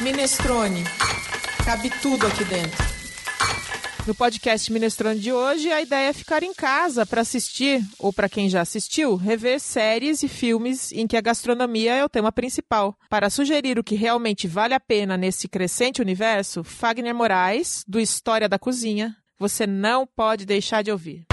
Minestrone. Cabe tudo aqui dentro. No podcast Minestrone de hoje, a ideia é ficar em casa para assistir, ou para quem já assistiu, rever séries e filmes em que a gastronomia é o tema principal. Para sugerir o que realmente vale a pena nesse crescente universo, Fagner Moraes, do História da Cozinha, você não pode deixar de ouvir.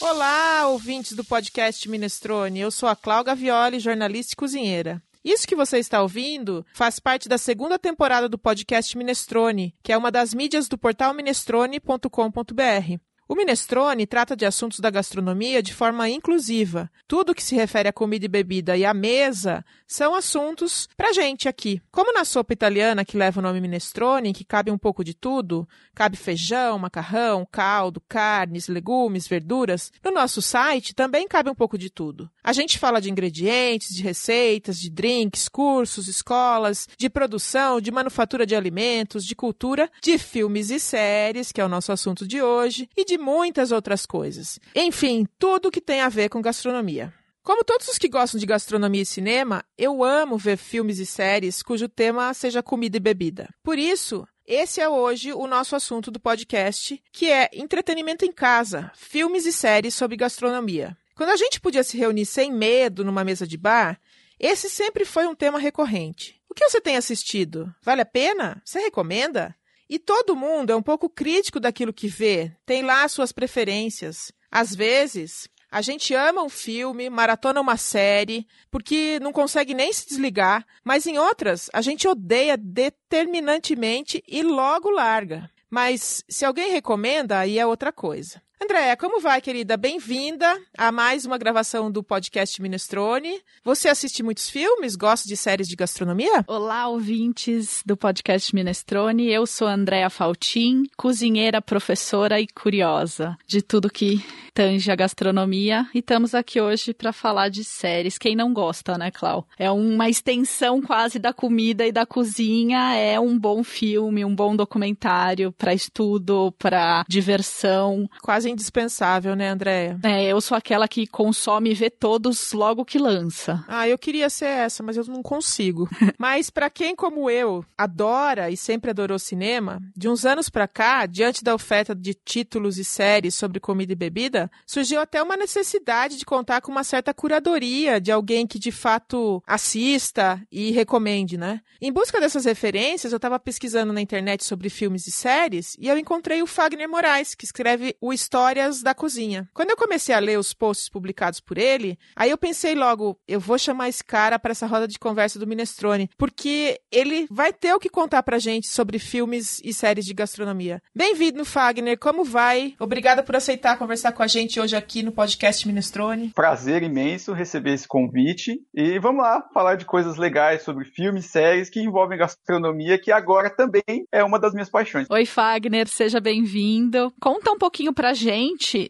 Olá, ouvintes do podcast Minestrone. Eu sou a Cláudia Violi, jornalista e cozinheira. Isso que você está ouvindo faz parte da segunda temporada do podcast Minestrone, que é uma das mídias do portal minestrone.com.br. O Minestrone trata de assuntos da gastronomia de forma inclusiva. Tudo que se refere à comida e bebida e à mesa são assuntos pra gente aqui. Como na sopa italiana que leva o nome Minestrone, que cabe um pouco de tudo, cabe feijão, macarrão, caldo, carnes, legumes, verduras, no nosso site também cabe um pouco de tudo. A gente fala de ingredientes, de receitas, de drinks, cursos, escolas, de produção, de manufatura de alimentos, de cultura, de filmes e séries, que é o nosso assunto de hoje, e de muitas outras coisas. Enfim, tudo que tem a ver com gastronomia. Como todos os que gostam de gastronomia e cinema, eu amo ver filmes e séries cujo tema seja comida e bebida. Por isso, esse é hoje o nosso assunto do podcast, que é entretenimento em casa, filmes e séries sobre gastronomia. Quando a gente podia se reunir sem medo numa mesa de bar, esse sempre foi um tema recorrente. O que você tem assistido? Vale a pena? Você recomenda? E todo mundo é um pouco crítico daquilo que vê, tem lá suas preferências. Às vezes, a gente ama um filme, maratona uma série, porque não consegue nem se desligar, mas em outras, a gente odeia determinantemente e logo larga. Mas se alguém recomenda, aí é outra coisa. Andréia, como vai, querida? Bem-vinda a mais uma gravação do podcast Minestrone. Você assiste muitos filmes? Gosta de séries de gastronomia? Olá, ouvintes do podcast Minestrone. Eu sou Andréa Faltin, cozinheira, professora e curiosa de tudo que tange a gastronomia. E estamos aqui hoje para falar de séries. Quem não gosta, né, Clau? É uma extensão quase da comida e da cozinha. É um bom filme, um bom documentário para estudo, para diversão. Quase indispensável, né, Andréia? É, eu sou aquela que consome e vê todos logo que lança. Ah, eu queria ser essa, mas eu não consigo. mas para quem como eu adora e sempre adorou cinema, de uns anos para cá, diante da oferta de títulos e séries sobre comida e bebida, surgiu até uma necessidade de contar com uma certa curadoria de alguém que de fato assista e recomende, né? Em busca dessas referências, eu estava pesquisando na internet sobre filmes e séries e eu encontrei o Fagner Moraes, que escreve o Histórias da Cozinha. Quando eu comecei a ler os posts publicados por ele, aí eu pensei logo, eu vou chamar esse cara para essa roda de conversa do Minestrone, porque ele vai ter o que contar pra gente sobre filmes e séries de gastronomia. Bem-vindo, Fagner, como vai? Obrigada por aceitar conversar com a gente hoje aqui no podcast Minestrone. Prazer imenso receber esse convite e vamos lá falar de coisas legais sobre filmes, séries que envolvem gastronomia, que agora também é uma das minhas paixões. Oi, Fagner, seja bem-vindo. Conta um pouquinho pra gente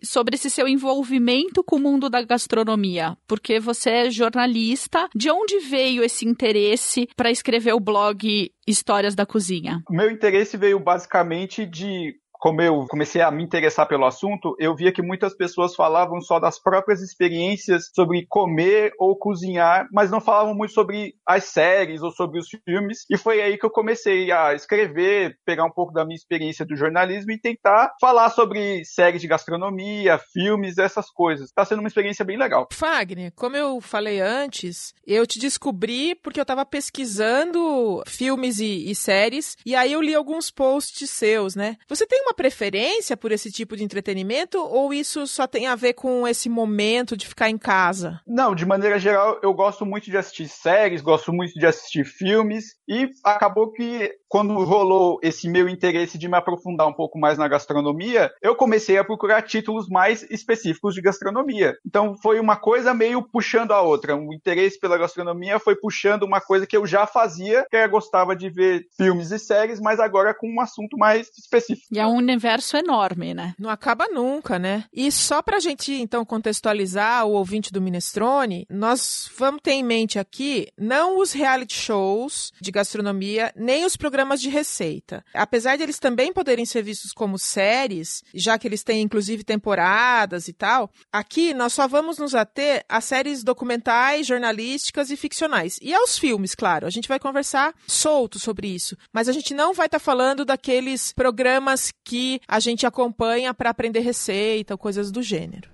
sobre esse seu envolvimento com o mundo da gastronomia, porque você é jornalista. De onde veio esse interesse para escrever o blog Histórias da Cozinha? Meu interesse veio basicamente de como eu comecei a me interessar pelo assunto, eu via que muitas pessoas falavam só das próprias experiências sobre comer ou cozinhar, mas não falavam muito sobre as séries ou sobre os filmes. E foi aí que eu comecei a escrever, pegar um pouco da minha experiência do jornalismo e tentar falar sobre séries de gastronomia, filmes, essas coisas. Está sendo uma experiência bem legal. Fagner, como eu falei antes, eu te descobri porque eu estava pesquisando filmes e, e séries e aí eu li alguns posts seus, né? Você tem uma uma preferência por esse tipo de entretenimento ou isso só tem a ver com esse momento de ficar em casa? Não, de maneira geral, eu gosto muito de assistir séries, gosto muito de assistir filmes e acabou que quando rolou esse meu interesse de me aprofundar um pouco mais na gastronomia, eu comecei a procurar títulos mais específicos de gastronomia. Então foi uma coisa meio puxando a outra. O interesse pela gastronomia foi puxando uma coisa que eu já fazia, que eu gostava de ver filmes e séries, mas agora com um assunto mais específico. E é um universo enorme, né? Não acaba nunca, né? E só pra gente, então, contextualizar o ouvinte do Minestrone, nós vamos ter em mente aqui não os reality shows de gastronomia, nem os programas de receita. Apesar de eles também poderem ser vistos como séries, já que eles têm, inclusive, temporadas e tal, aqui nós só vamos nos ater a séries documentais, jornalísticas e ficcionais. E aos filmes, claro. A gente vai conversar solto sobre isso. Mas a gente não vai estar tá falando daqueles programas que a gente acompanha para aprender receita coisas do gênero.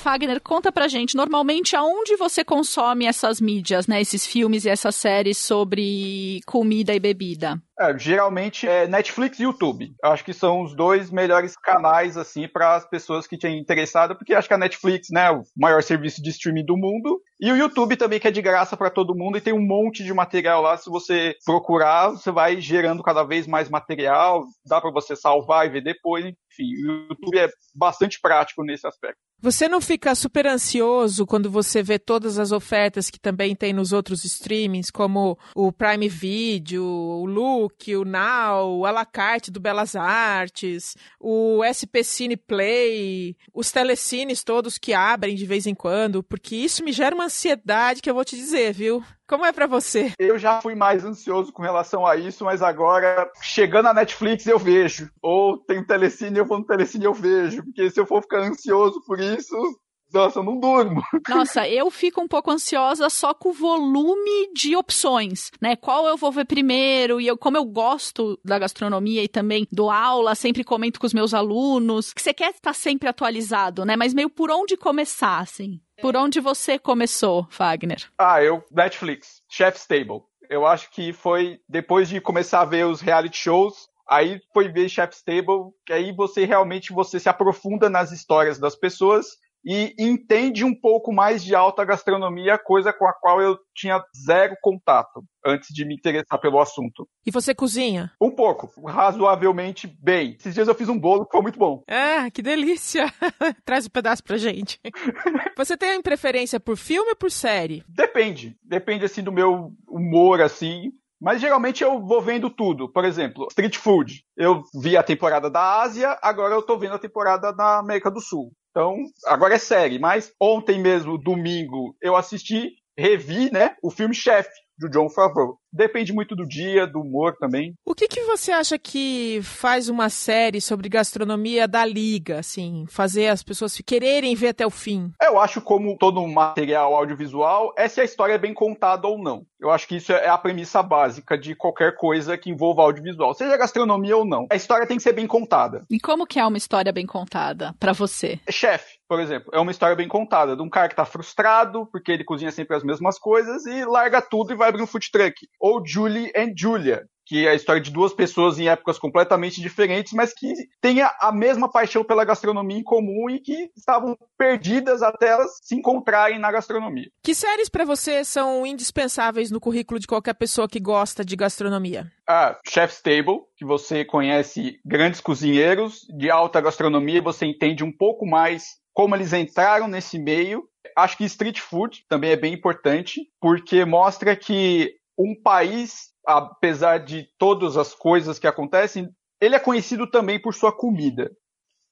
Fagner, conta pra gente, normalmente aonde você consome essas mídias, né, esses filmes e essas séries sobre comida e bebida? É, geralmente é Netflix e YouTube. Acho que são os dois melhores canais assim para as pessoas que têm interessado, porque acho que a Netflix, né, o maior serviço de streaming do mundo, e o YouTube também que é de graça para todo mundo e tem um monte de material lá. Se você procurar, você vai gerando cada vez mais material, dá para você salvar e ver depois. Enfim, o YouTube é bastante prático nesse aspecto. Você não fica super ansioso quando você vê todas as ofertas que também tem nos outros streamings, como o Prime Video, o Look, Book, o Now, o Alacarte do Belas Artes, o SP Cine Play, os telecines todos que abrem de vez em quando, porque isso me gera uma ansiedade que eu vou te dizer, viu? Como é para você? Eu já fui mais ansioso com relação a isso, mas agora, chegando na Netflix, eu vejo. Ou tem telecine, eu vou no telecine, eu vejo. Porque se eu for ficar ansioso por isso, nossa, eu não durmo. Nossa, eu fico um pouco ansiosa só com o volume de opções, né? Qual eu vou ver primeiro? E eu, como eu gosto da gastronomia e também dou aula, sempre comento com os meus alunos, que você quer estar sempre atualizado, né? Mas meio por onde começar, assim? Por onde você começou, Wagner? Ah, eu, Netflix, Chef's Table. Eu acho que foi depois de começar a ver os reality shows, aí foi ver Chef's Table, que aí você realmente você se aprofunda nas histórias das pessoas e entende um pouco mais de alta gastronomia, coisa com a qual eu tinha zero contato antes de me interessar pelo assunto. E você cozinha? Um pouco, razoavelmente bem. Esses dias eu fiz um bolo que foi muito bom. Ah, que delícia! Traz um pedaço pra gente. você tem preferência por filme ou por série? Depende. Depende, assim, do meu humor, assim. Mas geralmente eu vou vendo tudo. Por exemplo, street food. Eu vi a temporada da Ásia, agora eu tô vendo a temporada da América do Sul. Então, agora é série, mas ontem mesmo, domingo, eu assisti, revi, né, o filme Chefe, do John Favreau. Depende muito do dia, do humor também. O que, que você acha que faz uma série sobre gastronomia da liga, assim, fazer as pessoas quererem ver até o fim? Eu acho como todo material audiovisual, é se a história é bem contada ou não. Eu acho que isso é a premissa básica de qualquer coisa que envolva audiovisual, seja gastronomia ou não. A história tem que ser bem contada. E como que é uma história bem contada para você? Chefe, por exemplo, é uma história bem contada de um cara que tá frustrado porque ele cozinha sempre as mesmas coisas e larga tudo e vai abrir um food truck ou Julie and Julia, que é a história de duas pessoas em épocas completamente diferentes, mas que têm a mesma paixão pela gastronomia em comum e que estavam perdidas até elas se encontrarem na gastronomia. Que séries para você são indispensáveis no currículo de qualquer pessoa que gosta de gastronomia? Ah, Chef's Table, que você conhece grandes cozinheiros de alta gastronomia, você entende um pouco mais como eles entraram nesse meio. Acho que Street Food também é bem importante, porque mostra que um país, apesar de todas as coisas que acontecem, ele é conhecido também por sua comida.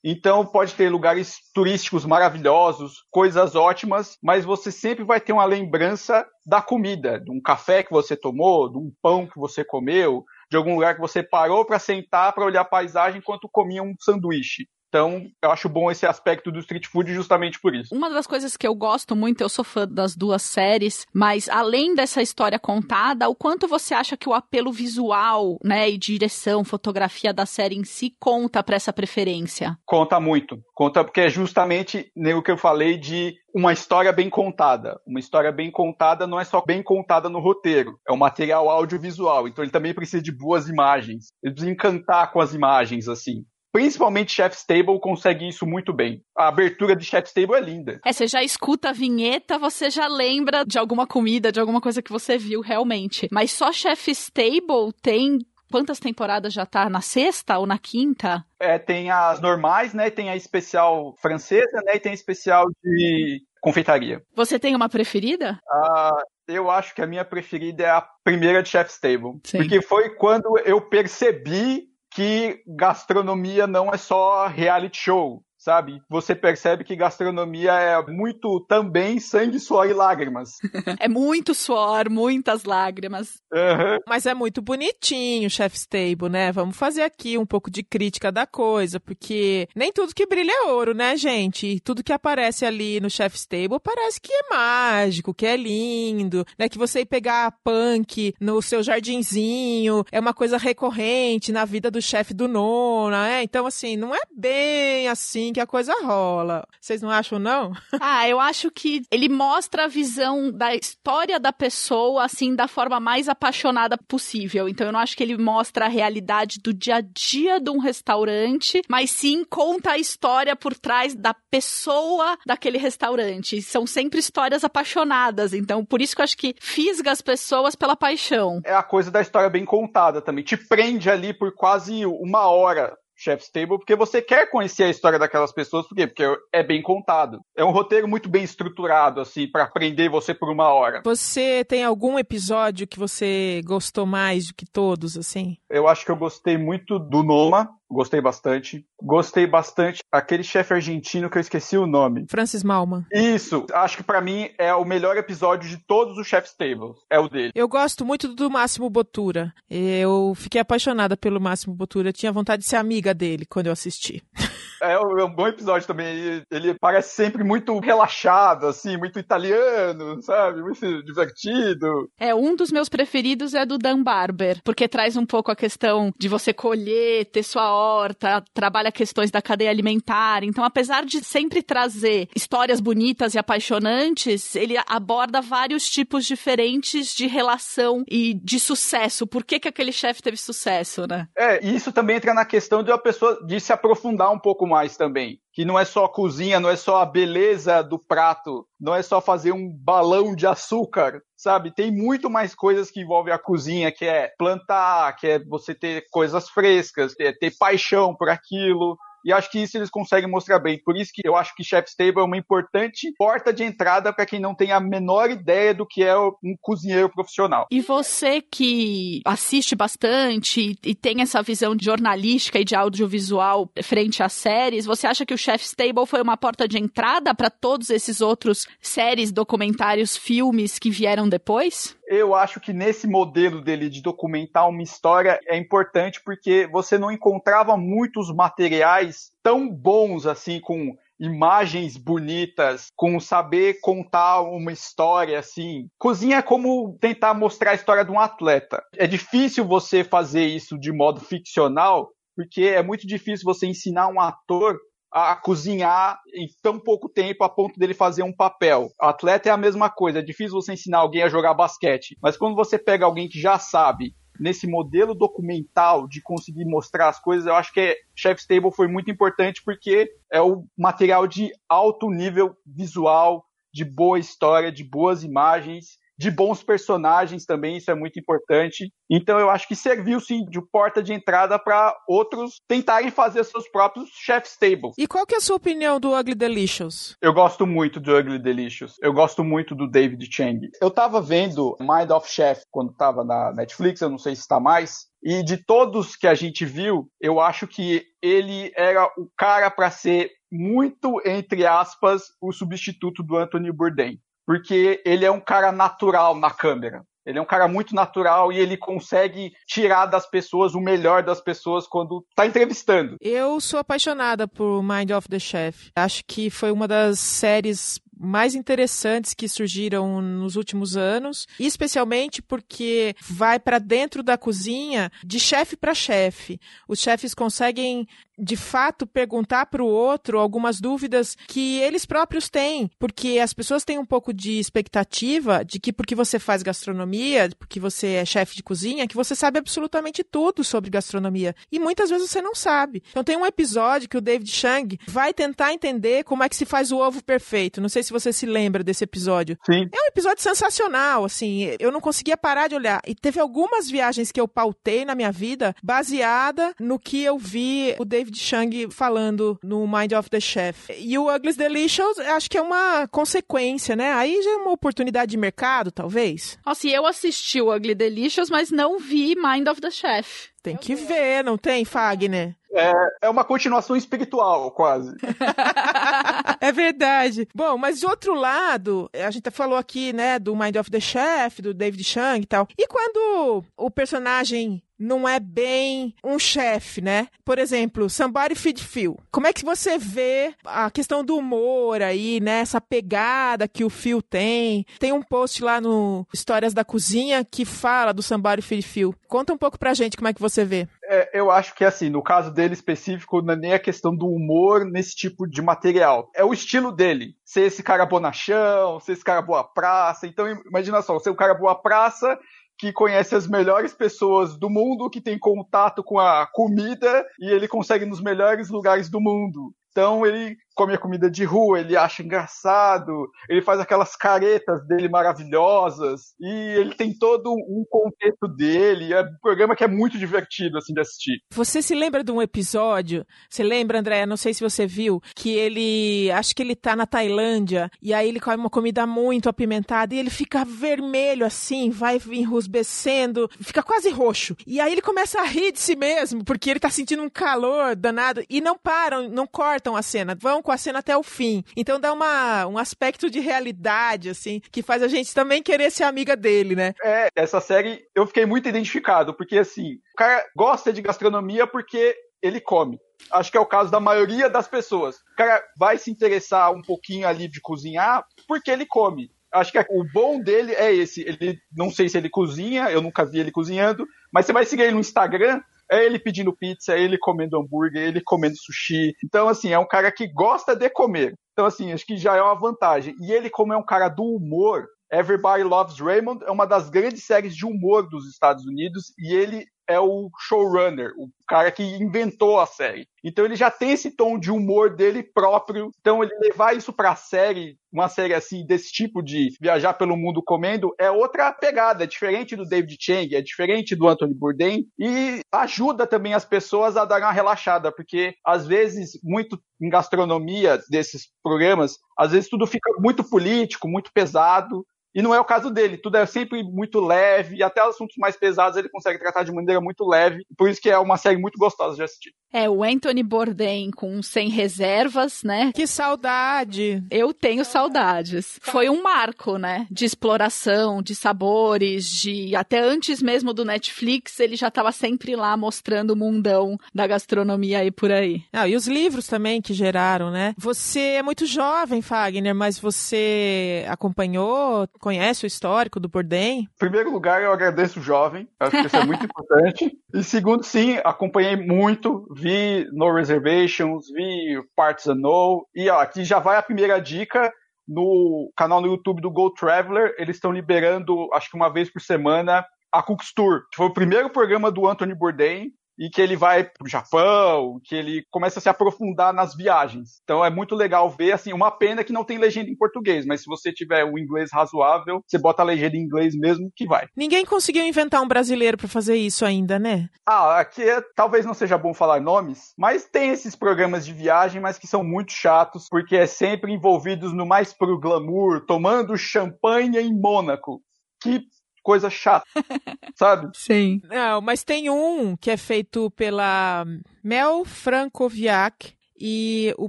Então pode ter lugares turísticos maravilhosos, coisas ótimas, mas você sempre vai ter uma lembrança da comida, de um café que você tomou, de um pão que você comeu, de algum lugar que você parou para sentar para olhar a paisagem enquanto comia um sanduíche. Então, eu acho bom esse aspecto do street food justamente por isso. Uma das coisas que eu gosto muito, eu sou fã das duas séries, mas além dessa história contada, o quanto você acha que o apelo visual, né, e direção, fotografia da série em si conta para essa preferência? Conta muito. Conta porque é justamente o que eu falei de uma história bem contada. Uma história bem contada não é só bem contada no roteiro, é um material audiovisual. Então ele também precisa de boas imagens. Ele precisa encantar com as imagens, assim. Principalmente Chef's Table consegue isso muito bem. A abertura de Chef's Table é linda. É, você já escuta a vinheta, você já lembra de alguma comida, de alguma coisa que você viu realmente. Mas só Chef's Table tem quantas temporadas já tá? Na sexta ou na quinta? É, tem as normais, né? Tem a especial francesa, né? E tem a especial de confeitaria. Você tem uma preferida? Ah, Eu acho que a minha preferida é a primeira de Chef's Table. Sim. Porque foi quando eu percebi que gastronomia não é só reality show sabe? Você percebe que gastronomia é muito também sangue, suor e lágrimas. é muito suor, muitas lágrimas. Uhum. Mas é muito bonitinho o Chef's Table, né? Vamos fazer aqui um pouco de crítica da coisa, porque nem tudo que brilha é ouro, né, gente? E tudo que aparece ali no Chef's Table parece que é mágico, que é lindo, né? Que você ir pegar punk no seu jardinzinho é uma coisa recorrente na vida do chefe do nono, né? Então, assim, não é bem assim que a coisa rola. Vocês não acham, não? ah, eu acho que ele mostra a visão da história da pessoa, assim, da forma mais apaixonada possível. Então, eu não acho que ele mostra a realidade do dia a dia de um restaurante, mas sim conta a história por trás da pessoa daquele restaurante. São sempre histórias apaixonadas. Então, por isso que eu acho que fisga as pessoas pela paixão. É a coisa da história bem contada também. Te prende ali por quase uma hora Chef's Table, porque você quer conhecer a história daquelas pessoas, por quê? Porque é bem contado. É um roteiro muito bem estruturado, assim, para prender você por uma hora. Você tem algum episódio que você gostou mais do que todos, assim? Eu acho que eu gostei muito do Noma, Gostei bastante. Gostei bastante aquele chefe argentino que eu esqueci o nome. Francis Malman. Isso. Acho que para mim é o melhor episódio de todos os Chef's Tables. É o dele. Eu gosto muito do Máximo Botura. Eu fiquei apaixonada pelo Máximo Botura. Eu tinha vontade de ser amiga dele quando eu assisti. É, é um bom episódio também. Ele parece sempre muito relaxado, assim, muito italiano, sabe? Muito divertido. É, um dos meus preferidos é do Dan Barber, porque traz um pouco a questão de você colher, ter sua horta, trabalha questões da cadeia alimentar. Então, apesar de sempre trazer histórias bonitas e apaixonantes, ele aborda vários tipos diferentes de relação e de sucesso. Por que, que aquele chefe teve sucesso, né? É, e isso também entra na questão de uma pessoa de se aprofundar um pouco mais também. Que não é só a cozinha, não é só a beleza do prato, não é só fazer um balão de açúcar, sabe? Tem muito mais coisas que envolvem a cozinha, que é plantar, que é você ter coisas frescas, é ter paixão por aquilo. E acho que isso eles conseguem mostrar bem. Por isso que eu acho que Chef's Table é uma importante porta de entrada para quem não tem a menor ideia do que é um cozinheiro profissional. E você que assiste bastante e tem essa visão jornalística e de audiovisual frente às séries, você acha que o Chef's Table foi uma porta de entrada para todos esses outros séries, documentários, filmes que vieram depois? Eu acho que nesse modelo dele de documentar uma história é importante porque você não encontrava muitos materiais tão bons assim com imagens bonitas, com saber contar uma história assim. Cozinha é como tentar mostrar a história de um atleta. É difícil você fazer isso de modo ficcional, porque é muito difícil você ensinar um ator a cozinhar em tão pouco tempo a ponto dele fazer um papel. O atleta é a mesma coisa, é difícil você ensinar alguém a jogar basquete, mas quando você pega alguém que já sabe nesse modelo documental de conseguir mostrar as coisas, eu acho que Chef's Table foi muito importante porque é o material de alto nível visual, de boa história, de boas imagens de bons personagens também, isso é muito importante. Então eu acho que serviu sim de porta de entrada para outros tentarem fazer seus próprios chef's table. E qual que é a sua opinião do Ugly Delicious? Eu gosto muito do Ugly Delicious. Eu gosto muito do David Chang. Eu tava vendo Mind of Chef quando tava na Netflix, eu não sei se está mais. E de todos que a gente viu, eu acho que ele era o cara para ser muito, entre aspas, o substituto do Anthony Bourdain porque ele é um cara natural na câmera. Ele é um cara muito natural e ele consegue tirar das pessoas o melhor das pessoas quando está entrevistando. Eu sou apaixonada por Mind of the Chef. Acho que foi uma das séries mais interessantes que surgiram nos últimos anos, especialmente porque vai para dentro da cozinha de chefe para chefe. Os chefes conseguem de fato perguntar para o outro algumas dúvidas que eles próprios têm, porque as pessoas têm um pouco de expectativa de que porque você faz gastronomia, porque você é chefe de cozinha, que você sabe absolutamente tudo sobre gastronomia. E muitas vezes você não sabe. Então tem um episódio que o David Chang vai tentar entender como é que se faz o ovo perfeito. Não sei se você se lembra desse episódio. Sim. É um episódio sensacional, assim. Eu não conseguia parar de olhar. E teve algumas viagens que eu pautei na minha vida baseada no que eu vi o David Chang falando no Mind of the Chef. E o Ugly's Delicious, acho que é uma consequência, né? Aí já é uma oportunidade de mercado, talvez. Nossa, e eu assisti o Ugly Delicious, mas não vi Mind of the Chef. Tem que ver, não tem, Fagner? É, é uma continuação espiritual, quase. é verdade. Bom, mas de outro lado, a gente falou aqui, né, do Mind of the Chef, do David Chang e tal. E quando o personagem não é bem um chefe, né? Por exemplo, Somebody Feed Phil. Como é que você vê a questão do humor aí, né? Essa pegada que o Phil tem. Tem um post lá no Histórias da Cozinha que fala do Somebody Feed Phil. Conta um pouco pra gente como é que você vê. É, eu acho que, assim, no caso dele específico, não é nem a questão do humor nesse tipo de material. É o estilo dele. Ser esse cara bonachão, ser esse cara boa praça. Então, imagina só, ser um cara boa praça que conhece as melhores pessoas do mundo, que tem contato com a comida e ele consegue nos melhores lugares do mundo. Então ele come a comida de rua, ele acha engraçado, ele faz aquelas caretas dele maravilhosas e ele tem todo um contexto dele. É um programa que é muito divertido assim de assistir. Você se lembra de um episódio? Você lembra, André? Não sei se você viu que ele, acho que ele tá na Tailândia e aí ele come uma comida muito apimentada e ele fica vermelho assim, vai enrusbecendo, fica quase roxo. E aí ele começa a rir de si mesmo porque ele tá sentindo um calor danado e não param, não cortam a cena, vão com a cena até o fim. Então dá uma, um aspecto de realidade, assim, que faz a gente também querer ser amiga dele, né? É, essa série eu fiquei muito identificado, porque assim, o cara gosta de gastronomia porque ele come. Acho que é o caso da maioria das pessoas. O cara vai se interessar um pouquinho ali de cozinhar porque ele come. Acho que o bom dele é esse. Ele não sei se ele cozinha, eu nunca vi ele cozinhando, mas você vai seguir ele no Instagram, é ele pedindo pizza, é ele comendo hambúrguer, é ele comendo sushi. Então, assim, é um cara que gosta de comer. Então, assim, acho que já é uma vantagem. E ele, como é um cara do humor, Everybody Loves Raymond é uma das grandes séries de humor dos Estados Unidos e ele é o showrunner, o cara que inventou a série. Então ele já tem esse tom de humor dele próprio. Então ele levar isso pra série, uma série assim desse tipo de viajar pelo mundo comendo, é outra pegada, é diferente do David Chang, é diferente do Anthony Bourdain e ajuda também as pessoas a dar uma relaxada, porque às vezes muito em gastronomia desses programas, às vezes tudo fica muito político, muito pesado. E não é o caso dele, tudo é sempre muito leve, e até assuntos mais pesados ele consegue tratar de maneira muito leve, por isso que é uma série muito gostosa de assistir. É, o Anthony Bourdain com Sem Reservas, né? Que saudade! Eu tenho saudades. Foi um marco, né? De exploração, de sabores, de. Até antes mesmo do Netflix, ele já estava sempre lá mostrando o mundão da gastronomia aí por aí. Ah, e os livros também que geraram, né? Você é muito jovem, Fagner, mas você acompanhou, conhece o histórico do Bourdain? Em primeiro lugar, eu agradeço o jovem. Acho que isso é muito importante. E segundo, sim, acompanhei muito, vi No Reservations, vi Parts No. E ó, aqui já vai a primeira dica. No canal no YouTube do Go Traveler, eles estão liberando, acho que uma vez por semana, a Cooks Tour. Foi o primeiro programa do Anthony Bourdain e que ele vai pro Japão, que ele começa a se aprofundar nas viagens. Então é muito legal ver, assim, uma pena que não tem legenda em português, mas se você tiver o inglês razoável, você bota a legenda em inglês mesmo que vai. Ninguém conseguiu inventar um brasileiro para fazer isso ainda, né? Ah, aqui é, talvez não seja bom falar nomes, mas tem esses programas de viagem, mas que são muito chatos, porque é sempre envolvidos no mais pro glamour, tomando champanhe em Mônaco. Que coisa chata, sabe? Sim. Não, mas tem um que é feito pela Mel Francoviac, e o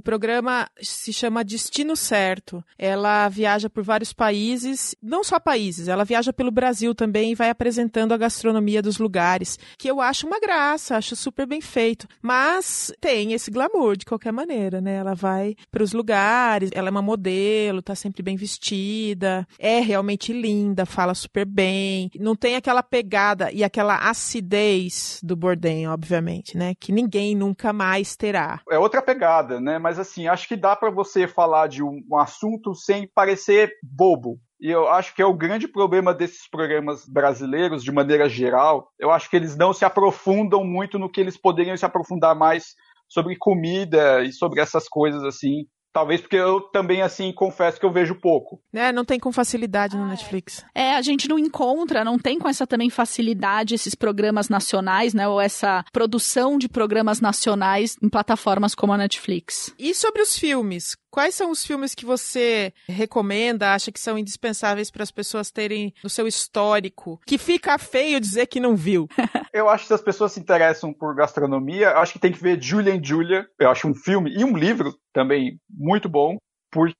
programa se chama Destino Certo. Ela viaja por vários países, não só países, ela viaja pelo Brasil também e vai apresentando a gastronomia dos lugares, que eu acho uma graça, acho super bem feito. Mas tem esse glamour de qualquer maneira, né? Ela vai para os lugares, ela é uma modelo, tá sempre bem vestida, é realmente linda, fala super bem, não tem aquela pegada e aquela acidez do Bourdain, obviamente, né? Que ninguém nunca mais terá. É outra pegada pegada, né? Mas assim, acho que dá para você falar de um, um assunto sem parecer bobo. E eu acho que é o grande problema desses programas brasileiros, de maneira geral. Eu acho que eles não se aprofundam muito no que eles poderiam se aprofundar mais sobre comida e sobre essas coisas assim Talvez porque eu também, assim, confesso que eu vejo pouco. É, não tem com facilidade no Netflix. É, a gente não encontra, não tem com essa também facilidade esses programas nacionais, né? Ou essa produção de programas nacionais em plataformas como a Netflix. E sobre os filmes? Quais são os filmes que você recomenda, acha que são indispensáveis para as pessoas terem no seu histórico? Que fica feio dizer que não viu. eu acho que se as pessoas se interessam por gastronomia, acho que tem que ver Julia and Julia. Eu acho um filme e um livro também muito bom, porque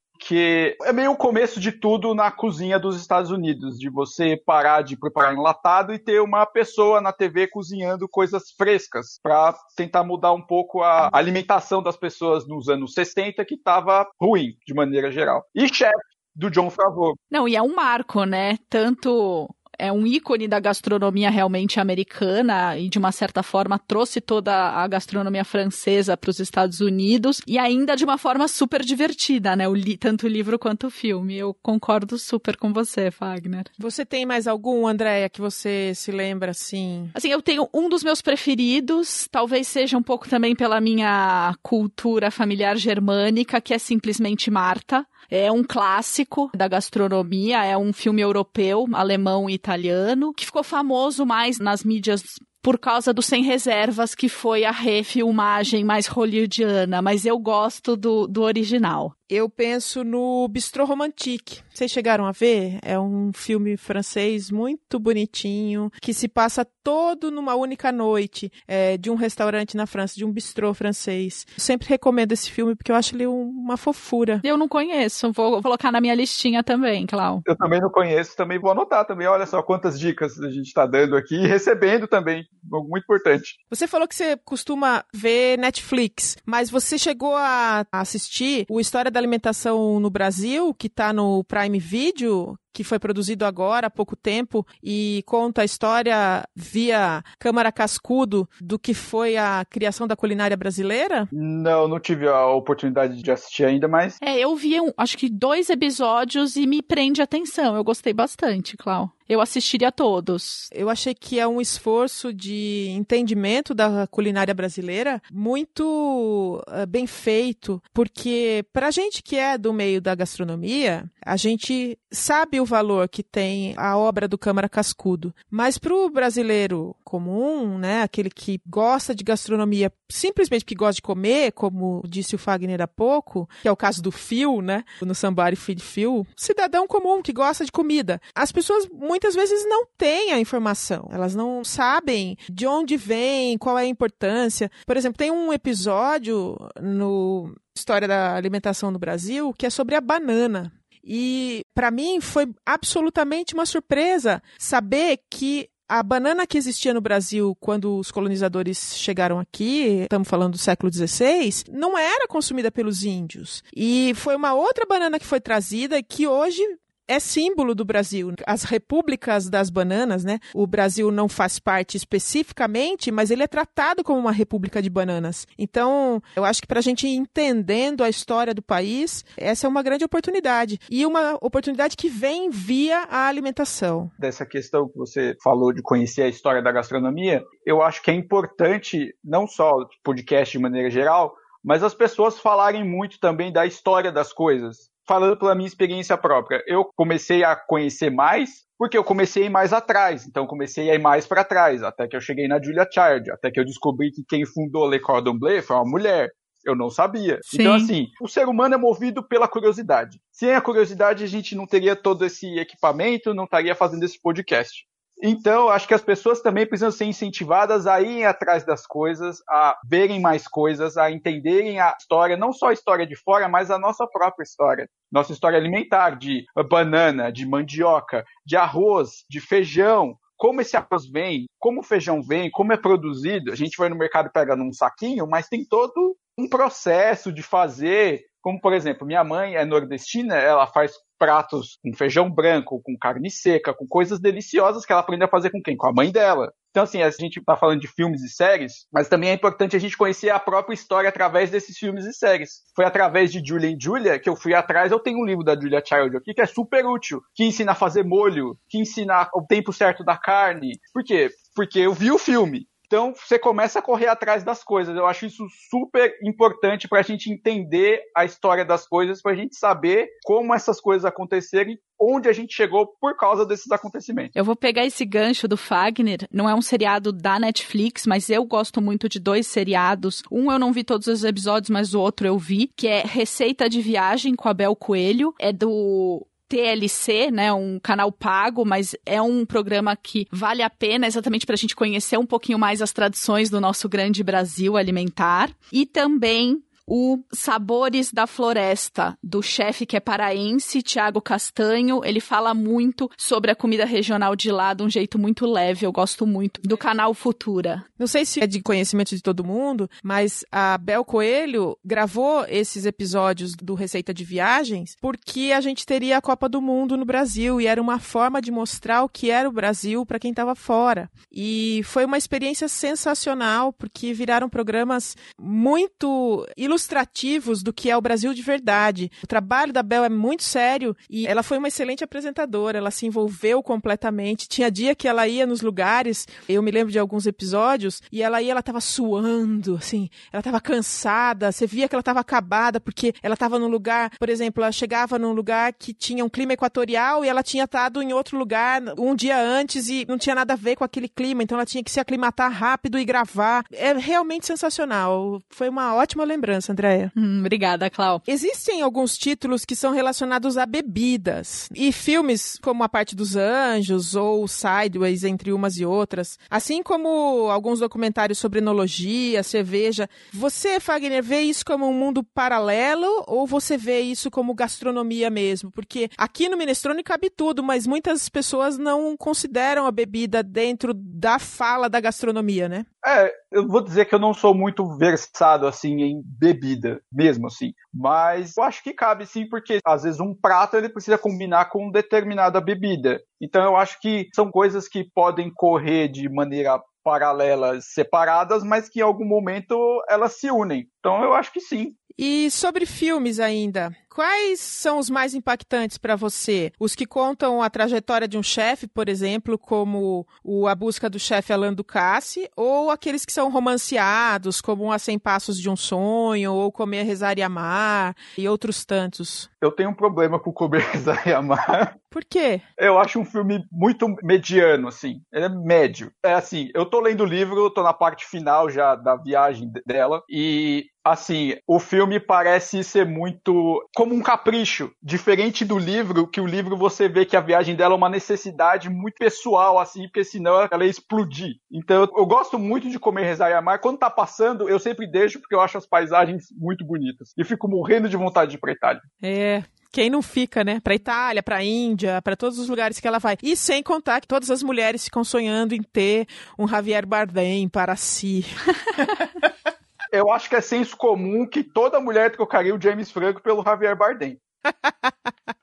é meio o começo de tudo na cozinha dos Estados Unidos, de você parar de preparar enlatado e ter uma pessoa na TV cozinhando coisas frescas, para tentar mudar um pouco a alimentação das pessoas nos anos 60, que estava ruim, de maneira geral. E Chef, do John Favreau. Não, e é um marco, né? Tanto é um ícone da gastronomia realmente americana e, de uma certa forma, trouxe toda a gastronomia francesa para os Estados Unidos e ainda de uma forma super divertida, né? O li tanto o livro quanto o filme. Eu concordo super com você, Wagner. Você tem mais algum, Andréia, que você se lembra assim? Assim, eu tenho um dos meus preferidos, talvez seja um pouco também pela minha cultura familiar germânica, que é simplesmente Marta. É um clássico da gastronomia, é um filme europeu, alemão e italiano, que ficou famoso mais nas mídias por causa do Sem Reservas, que foi a refilmagem mais hollywoodiana, mas eu gosto do, do original. Eu penso no Bistrô Romantique. Vocês chegaram a ver? É um filme francês muito bonitinho, que se passa todo numa única noite, é, de um restaurante na França, de um bistrô francês. Eu sempre recomendo esse filme porque eu acho ele uma fofura. Eu não conheço, vou colocar na minha listinha também, Clau. Eu também não conheço, também vou anotar também. Olha só quantas dicas a gente está dando aqui e recebendo também muito importante. Você falou que você costuma ver Netflix, mas você chegou a assistir o História da Alimentação no Brasil, que está no Prime Video, que foi produzido agora há pouco tempo e conta a história via Câmara Cascudo do que foi a criação da culinária brasileira? Não, não tive a oportunidade de assistir ainda, mas. É, eu vi, um, acho que dois episódios e me prende a atenção. Eu gostei bastante, Clau eu assistiria todos. Eu achei que é um esforço de entendimento da culinária brasileira muito uh, bem feito, porque para gente que é do meio da gastronomia, a gente sabe o valor que tem a obra do Câmara Cascudo, mas para o brasileiro comum, né, aquele que gosta de gastronomia simplesmente porque gosta de comer, como disse o Fagner há pouco, que é o caso do Fio, né, no Sambari Feed Fio, cidadão comum que gosta de comida. As pessoas muitas vezes não têm a informação, elas não sabem de onde vem, qual é a importância. Por exemplo, tem um episódio no História da Alimentação no Brasil que é sobre a banana. E para mim foi absolutamente uma surpresa saber que a banana que existia no Brasil quando os colonizadores chegaram aqui, estamos falando do século XVI, não era consumida pelos índios. E foi uma outra banana que foi trazida que hoje é símbolo do Brasil. As repúblicas das bananas, né? O Brasil não faz parte especificamente, mas ele é tratado como uma república de bananas. Então, eu acho que para a gente ir entendendo a história do país, essa é uma grande oportunidade. E uma oportunidade que vem via a alimentação. Dessa questão que você falou de conhecer a história da gastronomia, eu acho que é importante, não só o podcast de maneira geral, mas as pessoas falarem muito também da história das coisas falando pela minha experiência própria, eu comecei a conhecer mais porque eu comecei mais atrás, então comecei a ir mais para trás, até que eu cheguei na Julia Child, até que eu descobri que quem fundou Le Cordon Bleu foi uma mulher. Eu não sabia. Sim. Então, assim, o ser humano é movido pela curiosidade. Sem a curiosidade, a gente não teria todo esse equipamento, não estaria fazendo esse podcast. Então, acho que as pessoas também precisam ser incentivadas a irem atrás das coisas, a verem mais coisas, a entenderem a história, não só a história de fora, mas a nossa própria história. Nossa história alimentar, de banana, de mandioca, de arroz, de feijão, como esse arroz vem, como o feijão vem, como é produzido. A gente vai no mercado e pega num saquinho, mas tem todo um processo de fazer. Como, por exemplo, minha mãe é nordestina, ela faz pratos com feijão branco, com carne seca, com coisas deliciosas que ela aprendeu a fazer com quem? Com a mãe dela. Então, assim, a gente está falando de filmes e séries, mas também é importante a gente conhecer a própria história através desses filmes e séries. Foi através de Julia Julia que eu fui atrás. Eu tenho um livro da Julia Child aqui que é super útil, que ensina a fazer molho, que ensina o tempo certo da carne. Por quê? Porque eu vi o filme. Então você começa a correr atrás das coisas. Eu acho isso super importante para a gente entender a história das coisas, para a gente saber como essas coisas aconteceram e onde a gente chegou por causa desses acontecimentos. Eu vou pegar esse gancho do Fagner. Não é um seriado da Netflix, mas eu gosto muito de dois seriados. Um eu não vi todos os episódios, mas o outro eu vi, que é Receita de Viagem com a Bel Coelho. É do TLC, né, um canal pago, mas é um programa que vale a pena exatamente para a gente conhecer um pouquinho mais as tradições do nosso grande Brasil alimentar. E também o Sabores da Floresta, do chefe que é paraense, Tiago Castanho. Ele fala muito sobre a comida regional de lá de um jeito muito leve. Eu gosto muito do canal Futura. Não sei se é de conhecimento de todo mundo, mas a Bel Coelho gravou esses episódios do Receita de Viagens porque a gente teria a Copa do Mundo no Brasil e era uma forma de mostrar o que era o Brasil para quem estava fora. E foi uma experiência sensacional porque viraram programas muito ilustrativos ilustrativos do que é o Brasil de verdade. O trabalho da Bel é muito sério e ela foi uma excelente apresentadora, ela se envolveu completamente. Tinha dia que ela ia nos lugares, eu me lembro de alguns episódios, e ela ia, ela tava suando, assim, ela tava cansada, você via que ela tava acabada porque ela tava num lugar, por exemplo, ela chegava num lugar que tinha um clima equatorial e ela tinha estado em outro lugar um dia antes e não tinha nada a ver com aquele clima, então ela tinha que se aclimatar rápido e gravar. É realmente sensacional. Foi uma ótima lembrança. Andréia. Hum, obrigada, Clau. Existem alguns títulos que são relacionados a bebidas. E filmes como A Parte dos Anjos ou Sideways, entre umas e outras. Assim como alguns documentários sobre enologia, cerveja. Você, Fagner, vê isso como um mundo paralelo ou você vê isso como gastronomia mesmo? Porque aqui no Minestrone cabe tudo, mas muitas pessoas não consideram a bebida dentro da fala da gastronomia, né? É, eu vou dizer que eu não sou muito versado assim em bebida, mesmo assim. Mas eu acho que cabe sim, porque às vezes um prato ele precisa combinar com determinada bebida. Então eu acho que são coisas que podem correr de maneira paralelas separadas, mas que em algum momento elas se unem. Então eu acho que sim. E sobre filmes ainda, quais são os mais impactantes para você? Os que contam a trajetória de um chefe, por exemplo, como o A Busca do Chefe Alain Ducasse, ou aqueles que são romanceados, como A Cem Passos de um Sonho, ou Comer, Rezar e Amar, e outros tantos? Eu tenho um problema com Comer, Rezar e Amar. Por quê? Eu acho um filme muito mediano, assim. Ele é médio. É assim, eu tô lendo o livro, tô na parte final já da viagem dela, e assim, o filme parece ser muito como um capricho, diferente do livro, que o livro você vê que a viagem dela é uma necessidade muito pessoal, assim, porque senão ela ia explodir. Então, eu gosto muito de comer, rezar e amar. Quando tá passando, eu sempre deixo, porque eu acho as paisagens muito bonitas. E fico morrendo de vontade de ir pra Itália. É, quem não fica, né? Pra Itália, pra Índia, para todos os lugares que ela vai. E sem contar que todas as mulheres ficam sonhando em ter um Javier Bardem para si. eu acho que é senso comum que toda mulher trocaria o James Franco pelo Javier Bardem.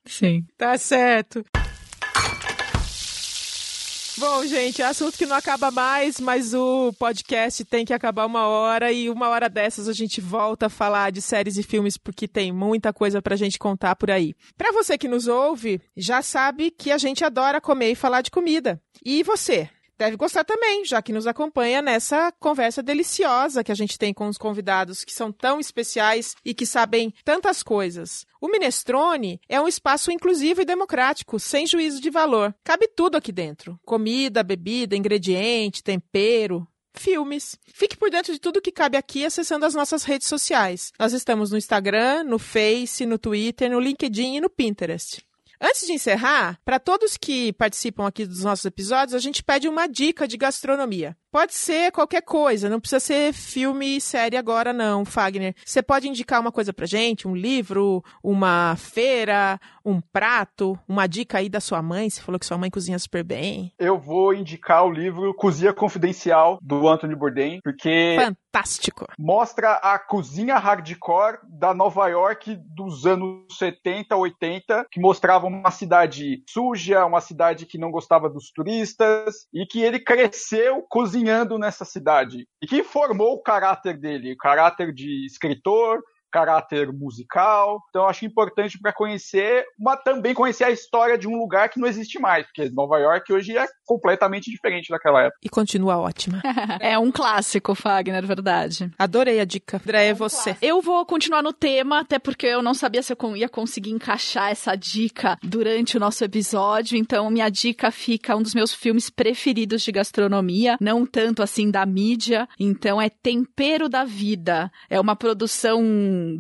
Sim. Tá certo. Bom, gente, é assunto que não acaba mais, mas o podcast tem que acabar uma hora e uma hora dessas a gente volta a falar de séries e filmes porque tem muita coisa pra gente contar por aí. Pra você que nos ouve, já sabe que a gente adora comer e falar de comida. E você? Deve gostar também, já que nos acompanha nessa conversa deliciosa que a gente tem com os convidados que são tão especiais e que sabem tantas coisas. O Minestrone é um espaço inclusivo e democrático, sem juízo de valor. Cabe tudo aqui dentro: comida, bebida, ingrediente, tempero, filmes. Fique por dentro de tudo que cabe aqui acessando as nossas redes sociais. Nós estamos no Instagram, no Face, no Twitter, no LinkedIn e no Pinterest. Antes de encerrar, para todos que participam aqui dos nossos episódios, a gente pede uma dica de gastronomia. Pode ser qualquer coisa, não precisa ser filme e série agora, não, Fagner. Você pode indicar uma coisa pra gente, um livro, uma feira, um prato, uma dica aí da sua mãe. Você falou que sua mãe cozinha super bem. Eu vou indicar o livro Cozinha Confidencial, do Anthony Bourdain, porque. Fantástico! Mostra a cozinha hardcore da Nova York dos anos 70, 80, que mostrava uma cidade suja, uma cidade que não gostava dos turistas, e que ele cresceu cozinhando cozinhando nessa cidade. E que formou o caráter dele, o caráter de escritor, caráter musical. Então, eu acho importante para conhecer, mas também conhecer a história de um lugar que não existe mais, porque Nova York hoje é completamente diferente daquela época. E continua ótima. é um clássico, Fagner, verdade. Adorei a dica. André, é você. Eu vou continuar no tema, até porque eu não sabia se eu ia conseguir encaixar essa dica durante o nosso episódio. Então, minha dica fica um dos meus filmes preferidos de gastronomia, não tanto assim da mídia. Então, é Tempero da Vida. É uma produção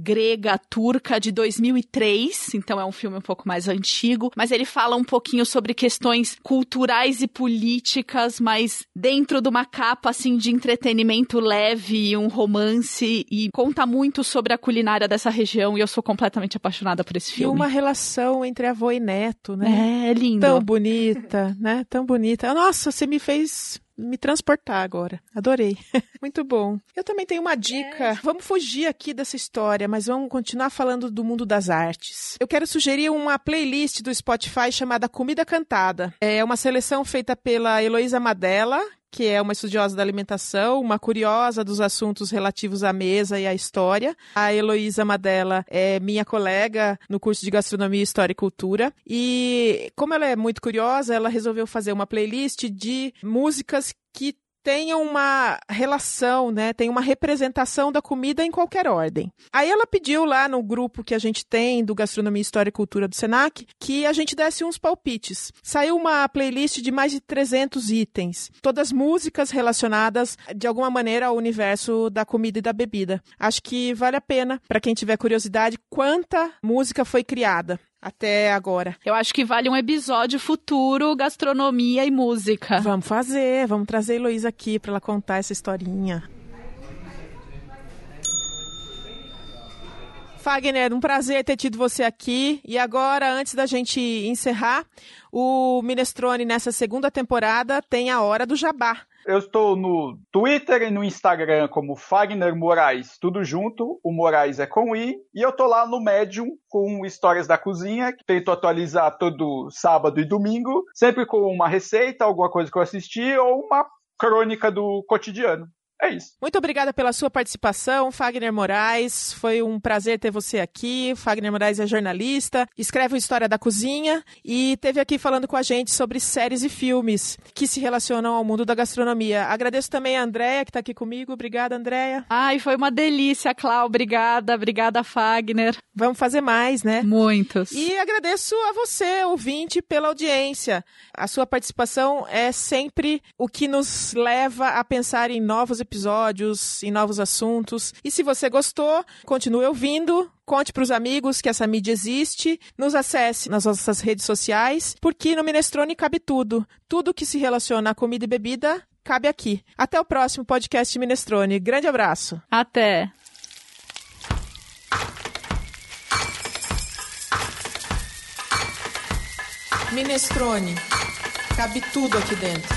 grega, turca de 2003. Então, é um filme um pouco mais antigo, mas ele fala um pouquinho sobre questões culturais e políticas, mas dentro de uma capa assim de entretenimento leve, um romance e conta muito sobre a culinária dessa região e eu sou completamente apaixonada por esse filme. E uma relação entre avô e neto, né? É, é lindo. Tão bonita, né? Tão bonita. Nossa, você me fez me transportar agora. Adorei. Muito bom. Eu também tenho uma dica. É. Vamos fugir aqui dessa história, mas vamos continuar falando do mundo das artes. Eu quero sugerir uma playlist do Spotify chamada Comida Cantada. É uma seleção feita pela Heloísa Madela, que é uma estudiosa da alimentação, uma curiosa dos assuntos relativos à mesa e à história. A Heloísa Madela é minha colega no curso de Gastronomia, História e Cultura. E como ela é muito curiosa, ela resolveu fazer uma playlist de músicas que tenha uma relação, né? Tem uma representação da comida em qualquer ordem. Aí ela pediu lá no grupo que a gente tem do Gastronomia, História e Cultura do Senac que a gente desse uns palpites. Saiu uma playlist de mais de 300 itens, todas músicas relacionadas de alguma maneira ao universo da comida e da bebida. Acho que vale a pena para quem tiver curiosidade quanta música foi criada até agora. Eu acho que vale um episódio futuro, gastronomia e música. Vamos fazer, vamos trazer a Heloísa aqui para ela contar essa historinha. Fagner, um prazer ter tido você aqui. E agora, antes da gente encerrar, o Minestrone nessa segunda temporada tem a Hora do Jabá. Eu estou no Twitter e no Instagram como Fagner Moraes, tudo junto. O Moraes é com I. E eu estou lá no Medium com Histórias da Cozinha, que tento atualizar todo sábado e domingo, sempre com uma receita, alguma coisa que eu assisti ou uma crônica do cotidiano. É isso. Muito obrigada pela sua participação, Fagner Moraes. Foi um prazer ter você aqui. Fagner Moraes é jornalista, escreve o História da Cozinha e teve aqui falando com a gente sobre séries e filmes que se relacionam ao mundo da gastronomia. Agradeço também a Andréia, que está aqui comigo. Obrigada, Andréia. Ai, foi uma delícia, Clau. Obrigada. Obrigada, Fagner. Vamos fazer mais, né? Muitos. E agradeço a você, ouvinte, pela audiência. A sua participação é sempre o que nos leva a pensar em novos episódios, em novos assuntos. E se você gostou, continue ouvindo. Conte para os amigos que essa mídia existe. Nos acesse nas nossas redes sociais, porque no Minestrone cabe tudo. Tudo que se relaciona a comida e bebida cabe aqui. Até o próximo podcast Minestrone. Grande abraço. Até. Minestrone. Cabe tudo aqui dentro.